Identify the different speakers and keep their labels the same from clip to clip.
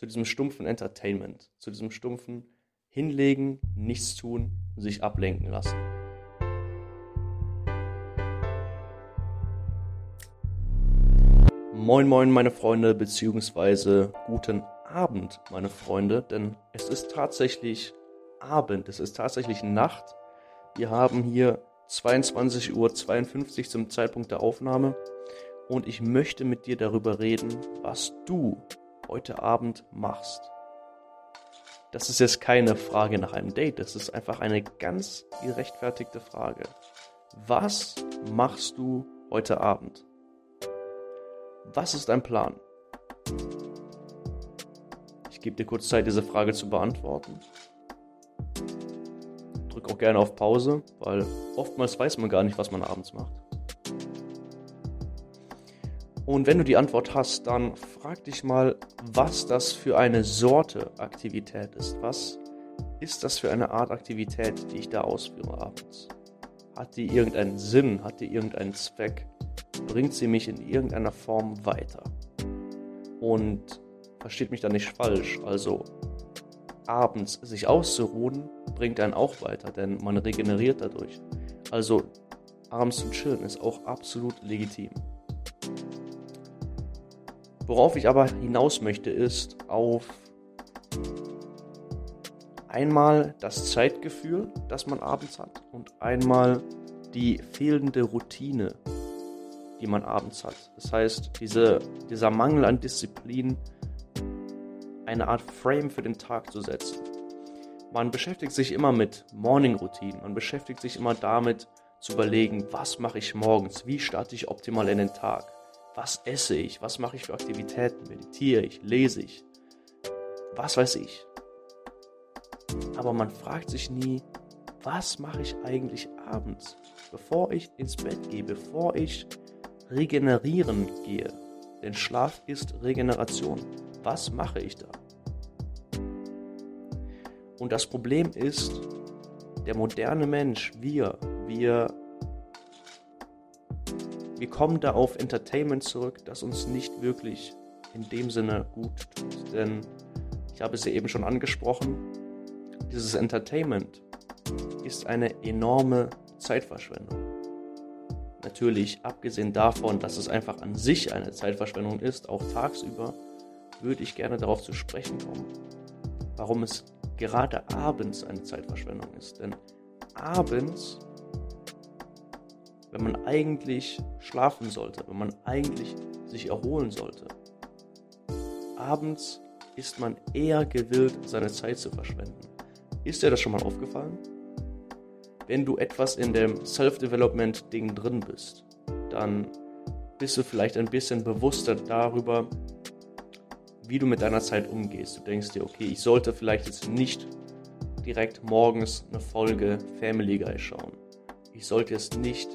Speaker 1: zu diesem stumpfen Entertainment, zu diesem stumpfen Hinlegen, nichts tun, sich ablenken lassen. Moin moin meine Freunde, beziehungsweise guten Abend meine Freunde, denn es ist tatsächlich Abend, es ist tatsächlich Nacht. Wir haben hier 22.52 Uhr zum Zeitpunkt der Aufnahme und ich möchte mit dir darüber reden, was du heute Abend machst. Das ist jetzt keine Frage nach einem Date, das ist einfach eine ganz gerechtfertigte Frage. Was machst du heute Abend? Was ist dein Plan? Ich gebe dir kurz Zeit, diese Frage zu beantworten. Drück auch gerne auf Pause, weil oftmals weiß man gar nicht, was man abends macht. Und wenn du die Antwort hast, dann frag dich mal, was das für eine Sorte Aktivität ist. Was ist das für eine Art Aktivität, die ich da ausführe abends? Hat die irgendeinen Sinn? Hat die irgendeinen Zweck? Bringt sie mich in irgendeiner Form weiter? Und versteht mich da nicht falsch, also abends sich auszuruhen, bringt einen auch weiter, denn man regeneriert dadurch. Also abends zu chillen ist auch absolut legitim. Worauf ich aber hinaus möchte, ist auf einmal das Zeitgefühl, das man abends hat und einmal die fehlende Routine, die man abends hat. Das heißt, diese, dieser Mangel an Disziplin, eine Art Frame für den Tag zu setzen. Man beschäftigt sich immer mit Morning-Routinen, man beschäftigt sich immer damit zu überlegen, was mache ich morgens, wie starte ich optimal in den Tag was esse ich? Was mache ich für Aktivitäten? Meditiere ich? Lese ich? Was weiß ich? Aber man fragt sich nie, was mache ich eigentlich abends, bevor ich ins Bett gehe, bevor ich regenerieren gehe? Denn Schlaf ist Regeneration. Was mache ich da? Und das Problem ist, der moderne Mensch, wir, wir wir kommen da auf Entertainment zurück, das uns nicht wirklich in dem Sinne gut tut. Denn ich habe es ja eben schon angesprochen, dieses Entertainment ist eine enorme Zeitverschwendung. Natürlich, abgesehen davon, dass es einfach an sich eine Zeitverschwendung ist, auch tagsüber, würde ich gerne darauf zu sprechen kommen, warum es gerade abends eine Zeitverschwendung ist. Denn abends wenn man eigentlich schlafen sollte, wenn man eigentlich sich erholen sollte. Abends ist man eher gewillt, seine Zeit zu verschwenden. Ist dir das schon mal aufgefallen? Wenn du etwas in dem Self-Development-Ding drin bist, dann bist du vielleicht ein bisschen bewusster darüber, wie du mit deiner Zeit umgehst. Du denkst dir, okay, ich sollte vielleicht jetzt nicht direkt morgens eine Folge Family Guy schauen. Ich sollte jetzt nicht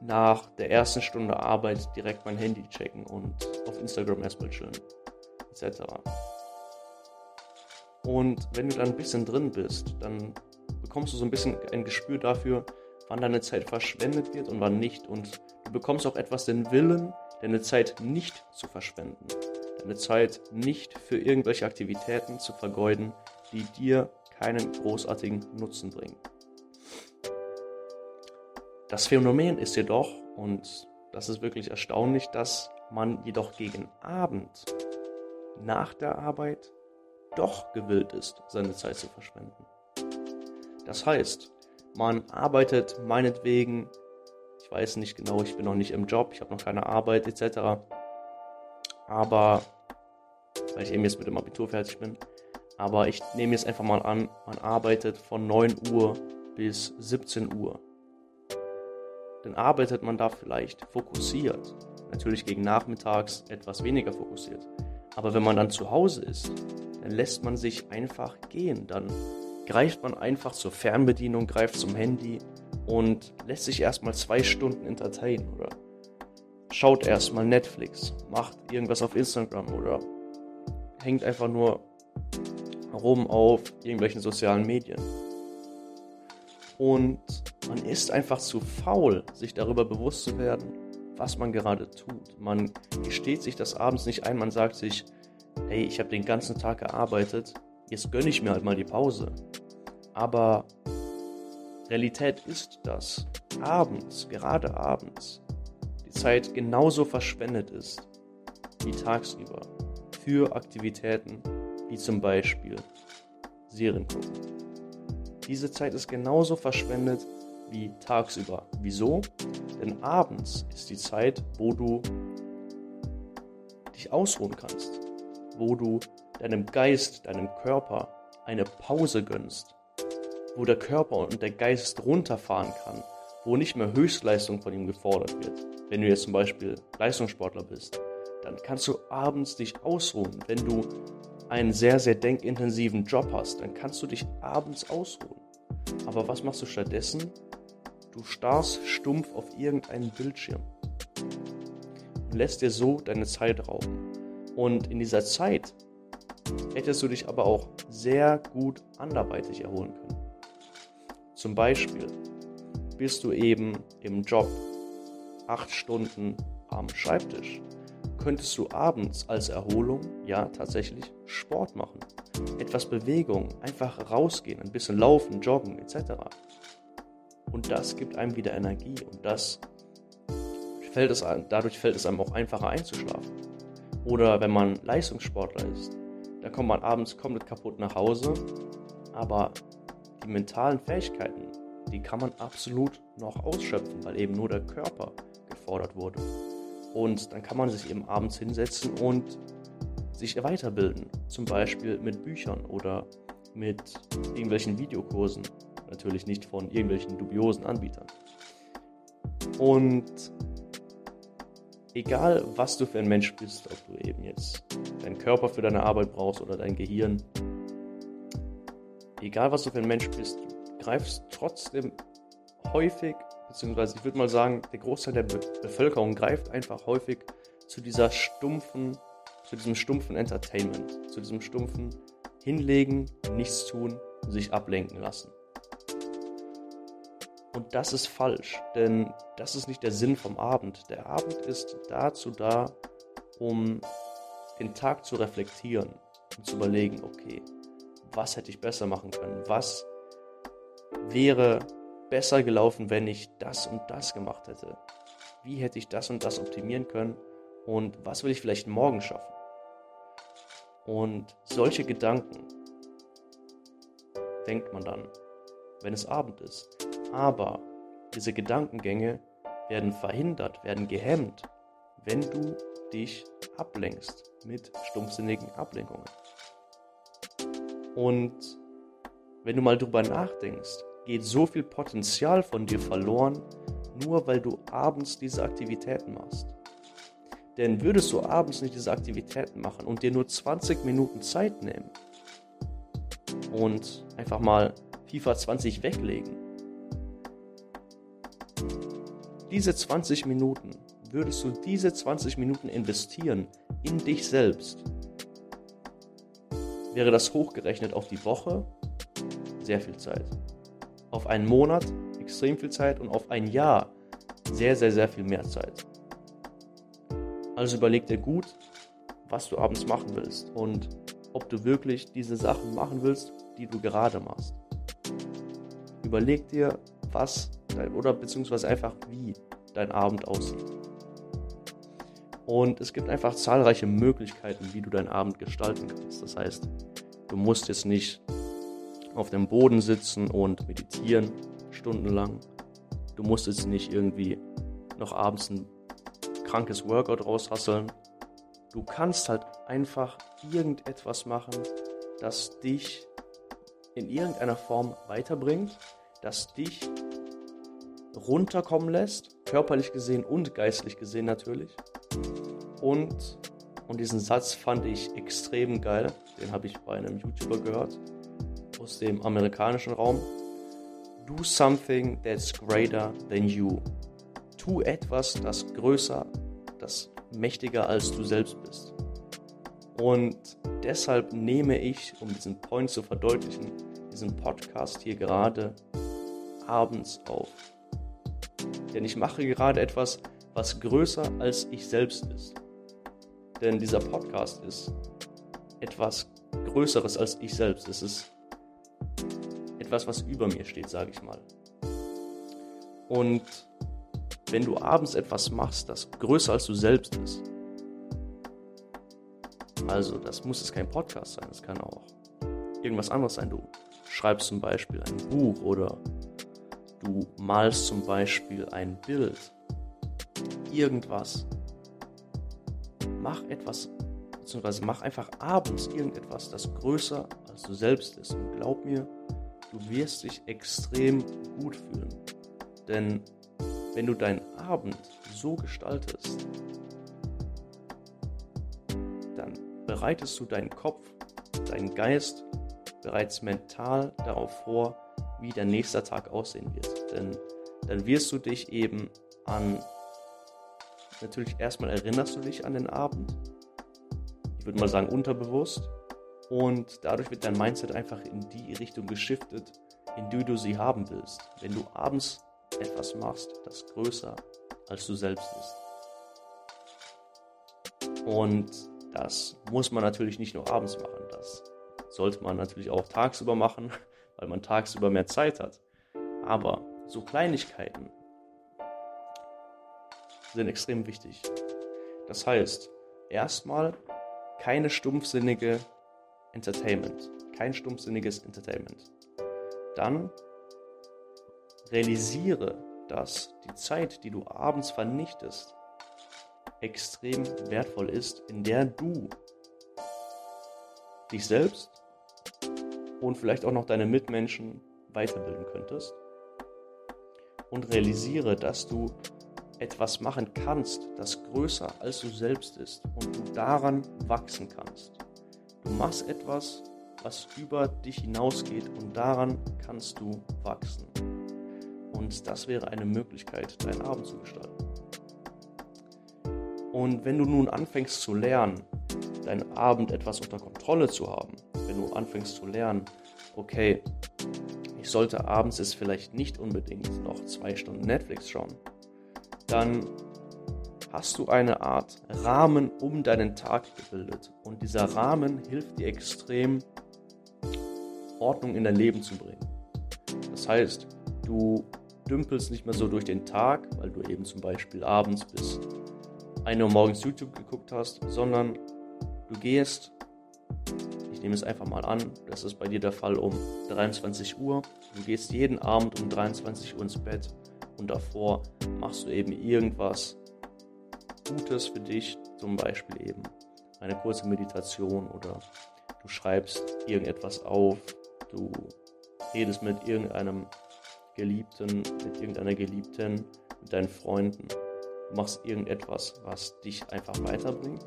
Speaker 1: nach der ersten Stunde Arbeit direkt mein Handy checken und auf Instagram erstmal chillen, etc. Und wenn du dann ein bisschen drin bist, dann bekommst du so ein bisschen ein Gespür dafür, wann deine Zeit verschwendet wird und wann nicht. Und du bekommst auch etwas den Willen, deine Zeit nicht zu verschwenden. Deine Zeit nicht für irgendwelche Aktivitäten zu vergeuden, die dir keinen großartigen Nutzen bringen. Das Phänomen ist jedoch, und das ist wirklich erstaunlich, dass man jedoch gegen Abend nach der Arbeit doch gewillt ist, seine Zeit zu verschwenden. Das heißt, man arbeitet meinetwegen, ich weiß nicht genau, ich bin noch nicht im Job, ich habe noch keine Arbeit etc. Aber, weil ich eben jetzt mit dem Abitur fertig bin, aber ich nehme jetzt einfach mal an, man arbeitet von 9 Uhr bis 17 Uhr dann arbeitet man da vielleicht fokussiert. Natürlich gegen nachmittags etwas weniger fokussiert. Aber wenn man dann zu Hause ist, dann lässt man sich einfach gehen. Dann greift man einfach zur Fernbedienung, greift zum Handy und lässt sich erstmal zwei Stunden entertainen oder schaut erstmal Netflix, macht irgendwas auf Instagram oder hängt einfach nur rum auf irgendwelchen sozialen Medien. Und man ist einfach zu faul, sich darüber bewusst zu werden, was man gerade tut. Man gesteht sich das abends nicht ein, man sagt sich, hey, ich habe den ganzen Tag gearbeitet, jetzt gönne ich mir halt mal die Pause. Aber Realität ist, dass abends, gerade abends, die Zeit genauso verschwendet ist wie tagsüber für Aktivitäten wie zum Beispiel Serien gucken. Diese Zeit ist genauso verschwendet wie tagsüber. Wieso? Denn abends ist die Zeit, wo du dich ausruhen kannst, wo du deinem Geist, deinem Körper eine Pause gönnst, wo der Körper und der Geist runterfahren kann, wo nicht mehr Höchstleistung von ihm gefordert wird. Wenn du jetzt zum Beispiel Leistungssportler bist, dann kannst du abends dich ausruhen. Wenn du einen sehr, sehr denkintensiven Job hast, dann kannst du dich abends ausruhen. Aber was machst du stattdessen? Du starrst stumpf auf irgendeinen Bildschirm und lässt dir so deine Zeit rauben. Und in dieser Zeit hättest du dich aber auch sehr gut anderweitig erholen können. Zum Beispiel bist du eben im Job acht Stunden am Schreibtisch. Könntest du abends als Erholung ja tatsächlich Sport machen. Etwas Bewegung, einfach rausgehen, ein bisschen laufen, joggen etc. Und das gibt einem wieder Energie und das fällt es, dadurch fällt es einem auch einfacher einzuschlafen. Oder wenn man Leistungssportler ist, dann kommt man abends komplett kaputt nach Hause, aber die mentalen Fähigkeiten, die kann man absolut noch ausschöpfen, weil eben nur der Körper gefordert wurde. Und dann kann man sich eben abends hinsetzen und sich weiterbilden, zum Beispiel mit Büchern oder mit irgendwelchen Videokursen, natürlich nicht von irgendwelchen dubiosen Anbietern. Und egal was du für ein Mensch bist, ob du eben jetzt deinen Körper für deine Arbeit brauchst oder dein Gehirn, egal was du für ein Mensch bist, du greifst trotzdem häufig, beziehungsweise ich würde mal sagen, der Großteil der Be Bevölkerung greift einfach häufig zu dieser stumpfen, zu diesem stumpfen Entertainment, zu diesem stumpfen Hinlegen, nichts tun, sich ablenken lassen. Und das ist falsch, denn das ist nicht der Sinn vom Abend. Der Abend ist dazu da, um den Tag zu reflektieren und zu überlegen, okay, was hätte ich besser machen können? Was wäre besser gelaufen, wenn ich das und das gemacht hätte? Wie hätte ich das und das optimieren können? Und was will ich vielleicht morgen schaffen? Und solche Gedanken denkt man dann, wenn es Abend ist. Aber diese Gedankengänge werden verhindert, werden gehemmt, wenn du dich ablenkst mit stumpfsinnigen Ablenkungen. Und wenn du mal drüber nachdenkst, geht so viel Potenzial von dir verloren, nur weil du abends diese Aktivitäten machst. Denn würdest du abends nicht diese Aktivitäten machen und dir nur 20 Minuten Zeit nehmen und einfach mal FIFA 20 weglegen, diese 20 Minuten, würdest du diese 20 Minuten investieren in dich selbst, wäre das hochgerechnet auf die Woche sehr viel Zeit. Auf einen Monat extrem viel Zeit und auf ein Jahr sehr, sehr, sehr viel mehr Zeit. Also überleg dir gut, was du abends machen willst und ob du wirklich diese Sachen machen willst, die du gerade machst. Überleg dir, was dein, oder beziehungsweise einfach wie dein Abend aussieht. Und es gibt einfach zahlreiche Möglichkeiten, wie du deinen Abend gestalten kannst. Das heißt, du musst jetzt nicht auf dem Boden sitzen und meditieren stundenlang. Du musst jetzt nicht irgendwie noch abends ein krankes Workout raushasseln. Du kannst halt einfach irgendetwas machen, das dich in irgendeiner Form weiterbringt, das dich runterkommen lässt, körperlich gesehen und geistlich gesehen natürlich. Und, und diesen Satz fand ich extrem geil, den habe ich bei einem YouTuber gehört, aus dem amerikanischen Raum. Do something that's greater than you. Tu etwas, das größer, das mächtiger als du selbst bist. Und deshalb nehme ich, um diesen Point zu verdeutlichen, diesen Podcast hier gerade abends auf. Denn ich mache gerade etwas, was größer als ich selbst ist. Denn dieser Podcast ist etwas Größeres als ich selbst. Es ist etwas, was über mir steht, sage ich mal. Und wenn du abends etwas machst, das größer als du selbst ist, also das muss es kein Podcast sein, das kann auch irgendwas anderes sein. Du schreibst zum Beispiel ein Buch oder du malst zum Beispiel ein Bild. Irgendwas. Mach etwas, beziehungsweise mach einfach abends irgendetwas, das größer als du selbst ist. Und glaub mir, du wirst dich extrem gut fühlen. Denn wenn du deinen Abend so gestaltest, dann bereitest du deinen Kopf, deinen Geist bereits mental darauf vor, wie der nächste Tag aussehen wird. Denn dann wirst du dich eben an, natürlich erstmal erinnerst du dich an den Abend, ich würde mal sagen unterbewusst, und dadurch wird dein Mindset einfach in die Richtung geschiftet, in die du sie haben willst. Wenn du abends etwas machst, das größer als du selbst ist. Und das muss man natürlich nicht nur abends machen, das sollte man natürlich auch tagsüber machen, weil man tagsüber mehr Zeit hat. Aber so Kleinigkeiten sind extrem wichtig. Das heißt, erstmal keine stumpfsinnige Entertainment. Kein stumpfsinniges Entertainment. Dann realisiere, dass die Zeit, die du abends vernichtest, extrem wertvoll ist, in der du dich selbst und vielleicht auch noch deine Mitmenschen weiterbilden könntest. Und realisiere, dass du etwas machen kannst, das größer als du selbst ist und du daran wachsen kannst. Du machst etwas, was über dich hinausgeht und daran kannst du wachsen. Und das wäre eine Möglichkeit, deinen Abend zu gestalten. Und wenn du nun anfängst zu lernen, deinen Abend etwas unter Kontrolle zu haben, wenn du anfängst zu lernen, okay, ich sollte abends jetzt vielleicht nicht unbedingt noch zwei Stunden Netflix schauen, dann hast du eine Art Rahmen um deinen Tag gebildet. Und dieser Rahmen hilft dir extrem, Ordnung in dein Leben zu bringen. Das heißt, du dümpelst nicht mehr so durch den Tag, weil du eben zum Beispiel abends bis 1 Uhr morgens YouTube geguckt hast, sondern du gehst, ich nehme es einfach mal an, das ist bei dir der Fall um 23 Uhr, du gehst jeden Abend um 23 Uhr ins Bett und davor machst du eben irgendwas, Gutes für dich, zum Beispiel eben eine kurze Meditation oder du schreibst irgendetwas auf, du redest mit irgendeinem Geliebten, mit irgendeiner Geliebten, mit deinen Freunden, du machst irgendetwas, was dich einfach weiterbringt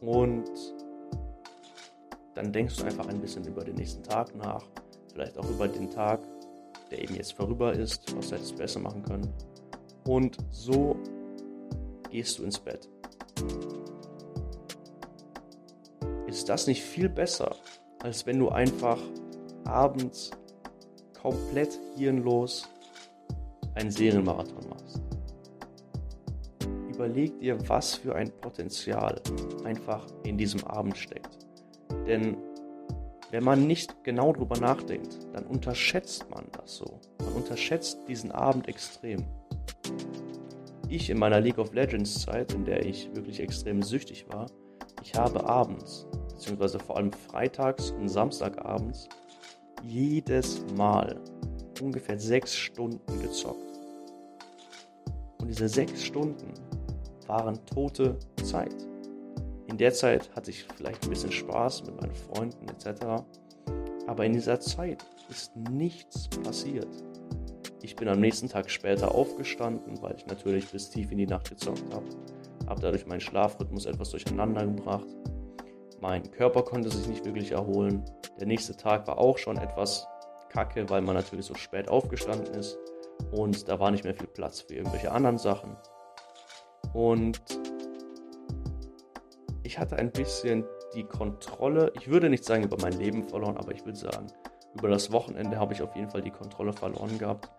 Speaker 1: und dann denkst du einfach ein bisschen über den nächsten Tag nach, vielleicht auch über den Tag, der eben jetzt vorüber ist, was hättest du besser machen können. Und so gehst du ins Bett. Ist das nicht viel besser, als wenn du einfach abends komplett hirnlos einen Serienmarathon machst? Überleg dir, was für ein Potenzial einfach in diesem Abend steckt. Denn wenn man nicht genau drüber nachdenkt, dann unterschätzt man das so. Man unterschätzt diesen Abend extrem ich in meiner League of Legends Zeit, in der ich wirklich extrem süchtig war, ich habe abends, beziehungsweise vor allem freitags und samstagabends, jedes Mal ungefähr sechs Stunden gezockt. Und diese sechs Stunden waren tote Zeit. In der Zeit hatte ich vielleicht ein bisschen Spaß mit meinen Freunden etc. Aber in dieser Zeit ist nichts passiert. Ich bin am nächsten Tag später aufgestanden, weil ich natürlich bis tief in die Nacht gezockt habe. Habe dadurch meinen Schlafrhythmus etwas durcheinander gebracht. Mein Körper konnte sich nicht wirklich erholen. Der nächste Tag war auch schon etwas kacke, weil man natürlich so spät aufgestanden ist. Und da war nicht mehr viel Platz für irgendwelche anderen Sachen. Und ich hatte ein bisschen die Kontrolle, ich würde nicht sagen über mein Leben verloren, aber ich würde sagen, über das Wochenende habe ich auf jeden Fall die Kontrolle verloren gehabt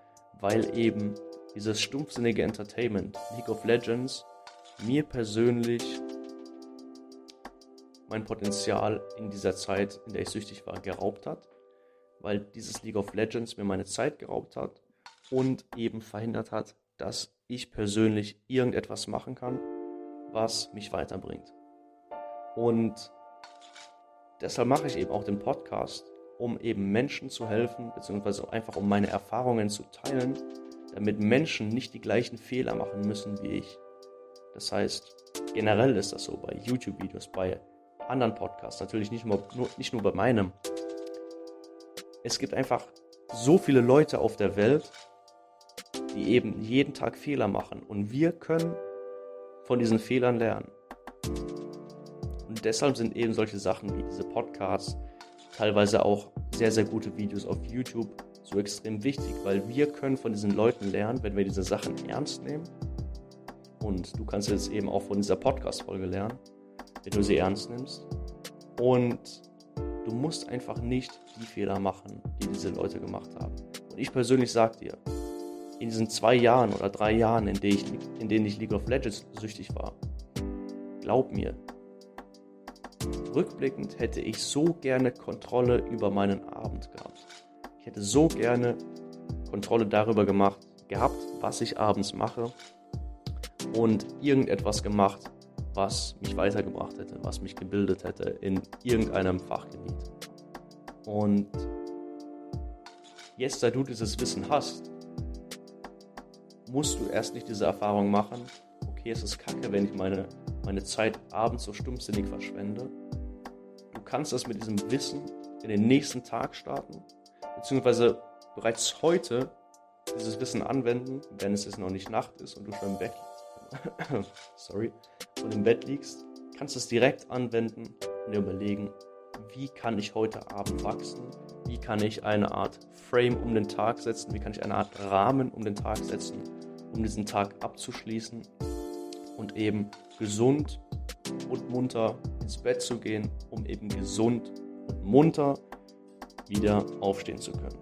Speaker 1: weil eben dieses stumpfsinnige Entertainment, League of Legends, mir persönlich mein Potenzial in dieser Zeit, in der ich süchtig war, geraubt hat, weil dieses League of Legends mir meine Zeit geraubt hat und eben verhindert hat, dass ich persönlich irgendetwas machen kann, was mich weiterbringt. Und deshalb mache ich eben auch den Podcast, um eben Menschen zu helfen, beziehungsweise einfach um meine Erfahrungen zu teilen, damit Menschen nicht die gleichen Fehler machen müssen wie ich. Das heißt, generell ist das so bei YouTube-Videos, bei anderen Podcasts, natürlich nicht nur, nur, nicht nur bei meinem. Es gibt einfach so viele Leute auf der Welt, die eben jeden Tag Fehler machen. Und wir können von diesen Fehlern lernen. Und deshalb sind eben solche Sachen wie diese Podcasts, teilweise auch sehr, sehr gute Videos auf YouTube so extrem wichtig, weil wir können von diesen Leuten lernen, wenn wir diese Sachen ernst nehmen. Und du kannst jetzt eben auch von dieser Podcast-Folge lernen, wenn du sie ernst nimmst. Und du musst einfach nicht die Fehler machen, die diese Leute gemacht haben. Und ich persönlich sage dir, in diesen zwei Jahren oder drei Jahren, in denen, ich, in denen ich League of Legends süchtig war, glaub mir, rückblickend hätte ich so gerne Kontrolle über meinen Abend gehabt. Ich hätte so gerne Kontrolle darüber gemacht, gehabt, was ich abends mache und irgendetwas gemacht, was mich weitergebracht hätte, was mich gebildet hätte in irgendeinem Fachgebiet. Und jetzt, da du dieses Wissen hast, musst du erst nicht diese Erfahrung machen, okay, es ist kacke, wenn ich meine, meine Zeit abends so stumpfsinnig verschwende. Du kannst das mit diesem Wissen in den nächsten Tag starten, beziehungsweise bereits heute dieses Wissen anwenden, wenn es jetzt noch nicht Nacht ist und du schon im Bett, sorry, und im Bett liegst, kannst du es direkt anwenden und dir überlegen, wie kann ich heute Abend wachsen? Wie kann ich eine Art Frame um den Tag setzen? Wie kann ich eine Art Rahmen um den Tag setzen, um diesen Tag abzuschließen und eben gesund und munter ins Bett zu gehen, um eben gesund und munter wieder aufstehen zu können.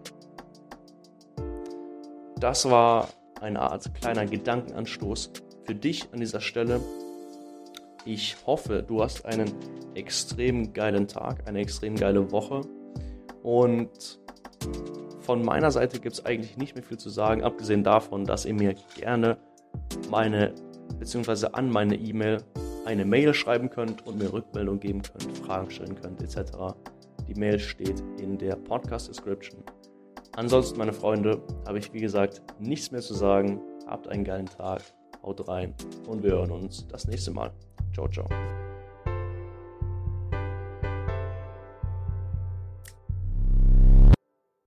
Speaker 1: Das war eine Art kleiner Gedankenanstoß für dich an dieser Stelle. Ich hoffe, du hast einen extrem geilen Tag, eine extrem geile Woche. Und von meiner Seite gibt es eigentlich nicht mehr viel zu sagen, abgesehen davon, dass ihr mir gerne meine, beziehungsweise an meine E-Mail eine Mail schreiben könnt und mir Rückmeldung geben könnt, Fragen stellen könnt, etc. Die Mail steht in der Podcast-Description. Ansonsten, meine Freunde, habe ich wie gesagt nichts mehr zu sagen. Habt einen geilen Tag, haut rein und wir hören uns das nächste Mal. Ciao, ciao.